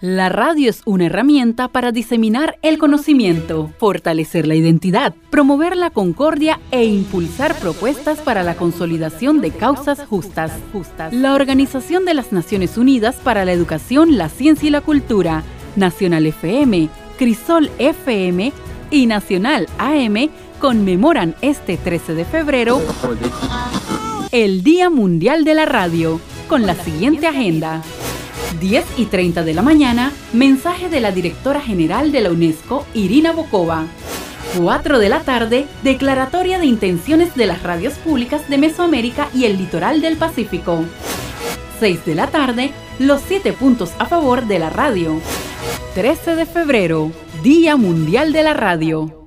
La radio es una herramienta para diseminar el conocimiento, fortalecer la identidad, promover la concordia e impulsar propuestas para la consolidación de causas justas. La Organización de las Naciones Unidas para la Educación, la Ciencia y la Cultura, Nacional FM, Crisol FM y Nacional AM conmemoran este 13 de febrero el Día Mundial de la Radio con la siguiente agenda. 10 y 30 de la mañana, mensaje de la directora general de la UNESCO, Irina Bokova. 4 de la tarde, declaratoria de intenciones de las radios públicas de Mesoamérica y el litoral del Pacífico. 6 de la tarde, los 7 puntos a favor de la radio. 13 de febrero, Día Mundial de la Radio.